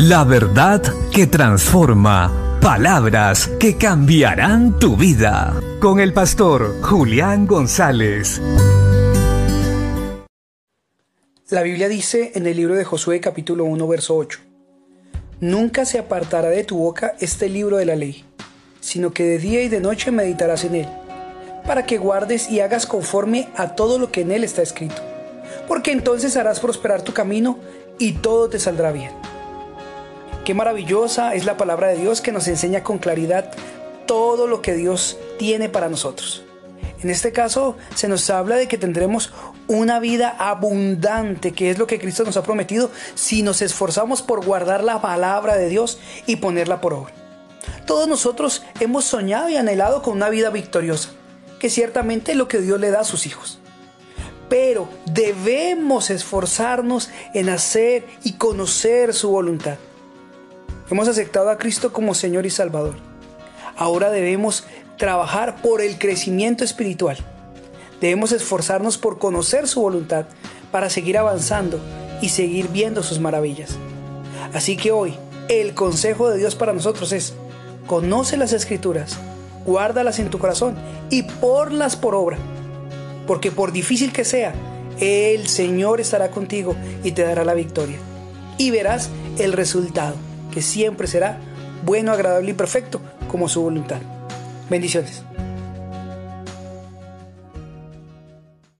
La verdad que transforma. Palabras que cambiarán tu vida. Con el pastor Julián González. La Biblia dice en el libro de Josué capítulo 1 verso 8. Nunca se apartará de tu boca este libro de la ley, sino que de día y de noche meditarás en él, para que guardes y hagas conforme a todo lo que en él está escrito, porque entonces harás prosperar tu camino y todo te saldrá bien. Qué maravillosa es la palabra de Dios que nos enseña con claridad todo lo que Dios tiene para nosotros. En este caso se nos habla de que tendremos una vida abundante, que es lo que Cristo nos ha prometido si nos esforzamos por guardar la palabra de Dios y ponerla por obra. Todos nosotros hemos soñado y anhelado con una vida victoriosa, que ciertamente es lo que Dios le da a sus hijos. Pero debemos esforzarnos en hacer y conocer su voluntad. Hemos aceptado a Cristo como Señor y Salvador. Ahora debemos trabajar por el crecimiento espiritual. Debemos esforzarnos por conocer su voluntad para seguir avanzando y seguir viendo sus maravillas. Así que hoy el consejo de Dios para nosotros es, conoce las escrituras, guárdalas en tu corazón y porlas por obra. Porque por difícil que sea, el Señor estará contigo y te dará la victoria. Y verás el resultado que siempre será bueno, agradable y perfecto como su voluntad. Bendiciones.